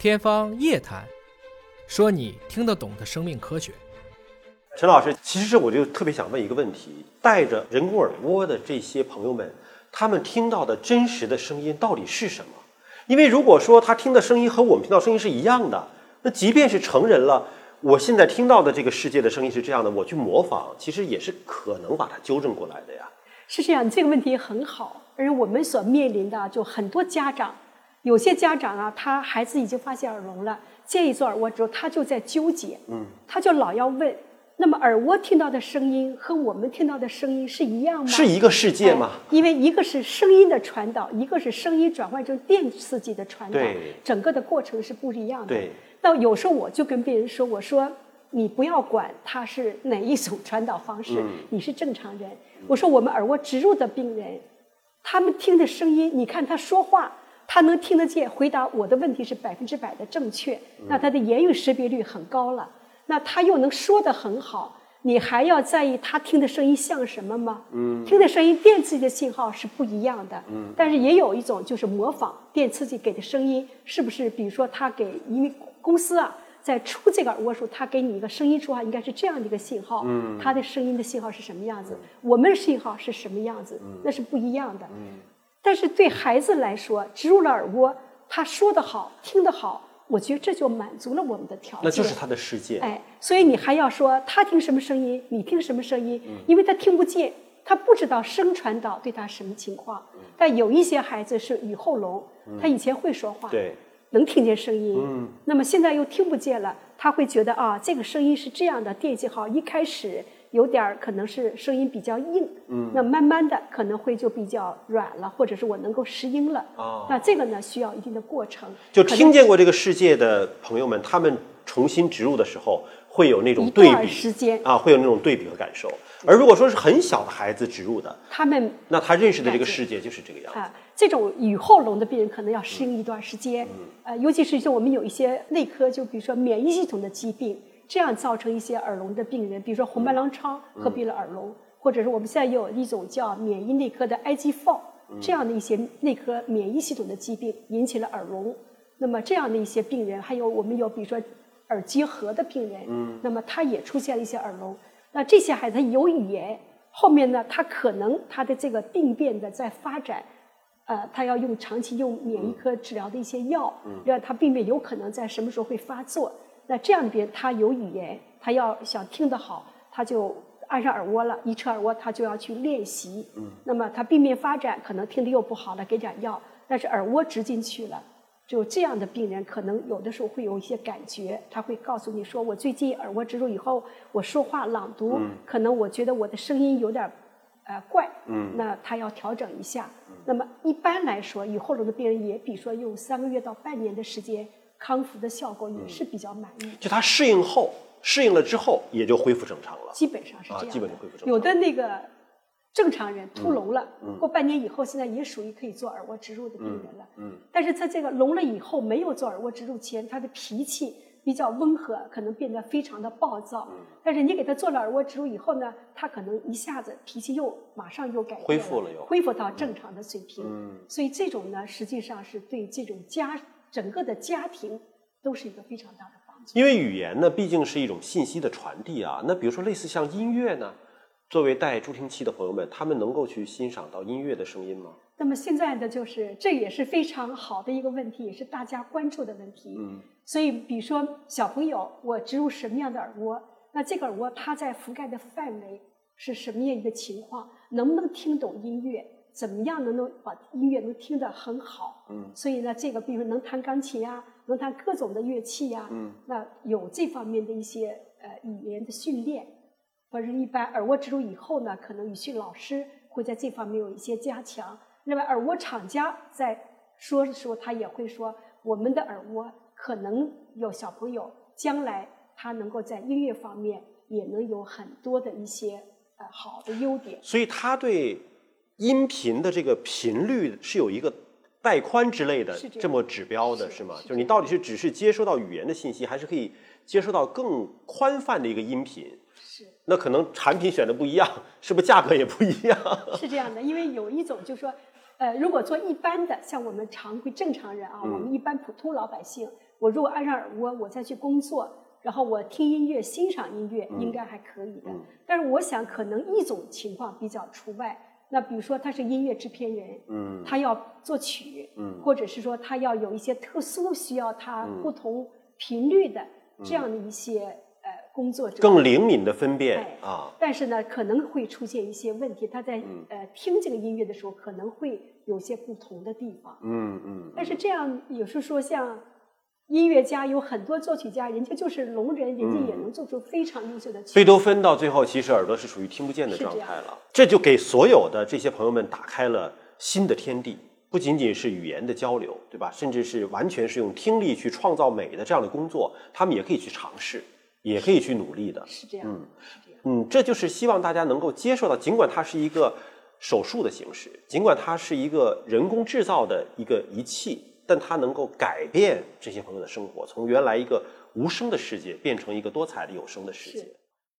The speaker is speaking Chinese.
天方夜谭，说你听得懂的生命科学。陈老师，其实我就特别想问一个问题：戴着人工耳蜗的这些朋友们，他们听到的真实的声音到底是什么？因为如果说他听的声音和我们听到声音是一样的，那即便是成人了，我现在听到的这个世界的声音是这样的，我去模仿，其实也是可能把它纠正过来的呀。是这样，这个问题很好。而我们所面临的，就很多家长，有些家长啊，他孩子已经发现耳聋了，建议做耳蜗之后，他就在纠结，嗯，他就老要问，那么耳蜗听到的声音和我们听到的声音是一样吗？是一个世界吗？因为一个是声音的传导，一个是声音转换成电刺激的传导，整个的过程是不一样的。对。那有时候我就跟病人说，我说你不要管他是哪一种传导方式，你是正常人。我说我们耳蜗植入的病人。他们听的声音，你看他说话，他能听得见，回答我的问题是百分之百的正确，那他的言语识别率很高了。那他又能说得很好，你还要在意他听的声音像什么吗？嗯，听的声音电刺激的信号是不一样的。嗯，但是也有一种就是模仿电刺激给的声音，是不是？比如说他给因为公司啊。在出这个耳蜗时候，他给你一个声音出话，应该是这样的一个信号。嗯，他的声音的信号是什么样子？我们的信号是什么样子？那是不一样的。嗯，但是对孩子来说，植入了耳蜗，他说得好，听得好，我觉得这就满足了我们的条件。那就是他的世界。哎，所以你还要说他听什么声音，你听什么声音？因为他听不见，他不知道声传导对他什么情况。但有一些孩子是雨后聋，他以前会说话。对。能听见声音，那么现在又听不见了，他会觉得啊，这个声音是这样的电信号，一开始有点儿可能是声音比较硬，嗯那慢慢的可能会就比较软了，或者是我能够适应了。那这个呢，需要一定的过程。就听见过这个世界的朋友们，他们重新植入的时候。会有那种对比时间啊，会有那种对比和感受。而如果说是很小的孩子植入的，他们那他认识的这个世界就是这个样子。啊这种雨后聋的病人可能要适应一段时间，呃，尤其是像我们有一些内科，就比如说免疫系统的疾病，这样造成一些耳聋的病人，比如说红斑狼疮合并了耳聋，或者是我们现在有一种叫免疫内科的 IgF 这样的一些内科免疫系统的疾病引起了耳聋。那么这样的一些病人，还有我们有比如说。耳结核的病人，嗯，那么他也出现了一些耳聋。那这些孩子有语言，后面呢，他可能他的这个病变的在发展，呃，他要用长期用免疫科治疗的一些药，让他病变有可能在什么时候会发作。那这样的病他有语言，他要想听得好，他就按上耳蜗了，一车耳蜗他就要去练习。嗯，那么他病变发展可能听得又不好了，给点药，但是耳蜗植进去了。就这样的病人，可能有的时候会有一些感觉，他会告诉你说：“我最近耳蜗植入以后，我说话朗读，可能我觉得我的声音有点呃怪，嗯那他要调整一下。那么一般来说，以后聋的病人也比如说用三个月到半年的时间，康复的效果也是比较满意。就他适应后，适应了之后，也就恢复正常了。基本上是这样，基本就恢复正常。有的那个。正常人突聋了，过半年以后，现在也属于可以做耳蜗植入的病人了。嗯，但是他这个聋了以后，没有做耳蜗植入前，他的脾气比较温和，可能变得非常的暴躁。嗯，但是你给他做了耳蜗植入以后呢，他可能一下子脾气又马上又改恢复了，又恢复到正常的水平。嗯，所以这种呢，实际上是对这种家整个的家庭都是一个非常大的帮助。因为语言呢，毕竟是一种信息的传递啊。那比如说类似像音乐呢？作为带助听器的朋友们，他们能够去欣赏到音乐的声音吗？那么现在的就是，这也是非常好的一个问题，也是大家关注的问题。嗯。所以，比如说小朋友，我植入什么样的耳蜗？那这个耳蜗它在覆盖的范围是什么样一个情况？能不能听懂音乐？怎么样能够把音乐能听得很好？嗯。所以呢，这个比如能弹钢琴呀，能弹各种的乐器呀。嗯。那有这方面的一些呃语言的训练。或者一般耳蜗植入以后呢，可能语训老师会在这方面有一些加强。另外，耳蜗厂家在说的时候，他也会说，我们的耳蜗可能有小朋友将来他能够在音乐方面也能有很多的一些呃好的优点。所以，他对音频的这个频率是有一个带宽之类的这么指标的，是吗？就是你到底是只是接收到语言的信息，还是可以接收到更宽泛的一个音频？是那可能产品选的不一样，是不是价格也不一样？是这样的，因为有一种就是说，呃，如果做一般的，像我们常规正常人啊，我们一般普通老百姓，我如果安上耳蜗，我再去工作，然后我听音乐、欣赏音乐，应该还可以的。但是我想，可能一种情况比较除外。那比如说他是音乐制片人，嗯，他要作曲，嗯，或者是说他要有一些特殊需要他不同频率的这样的一些呃工作者，更灵敏的分辨啊。但是呢，可能会出现一些问题，他在呃听这个音乐的时候可能会有些不同的地方，嗯嗯。但是这样有时候说像。音乐家有很多作曲家，人家就是聋人，人家也能做出非常优秀的曲。贝多芬到最后，其实耳朵是属于听不见的状态了。这就给所有的这些朋友们打开了新的天地，不仅仅是语言的交流，对吧？甚至是完全是用听力去创造美的这样的工作，他们也可以去尝试，也可以去努力的。是这样，嗯，嗯，这就是希望大家能够接受到，尽管它是一个手术的形式，尽管它是一个人工制造的一个仪器。但它能够改变这些朋友的生活，从原来一个无声的世界变成一个多彩的有声的世界。